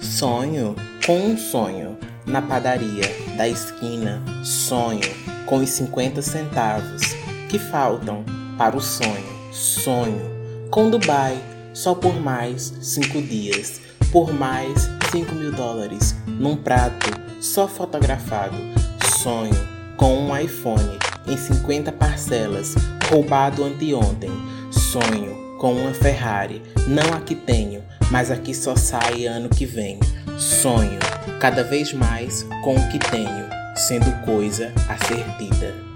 Sonho com um sonho na padaria da esquina. Sonho com os 50 centavos que faltam para o sonho. Sonho com Dubai só por mais cinco dias, por mais 5 mil dólares num prato só fotografado. Sonho com um iPhone em 50 parcelas roubado anteontem. Sonho com uma Ferrari, não a que tenho, mas a que só sai ano que vem. Sonho cada vez mais com o que tenho, sendo coisa a ser dita.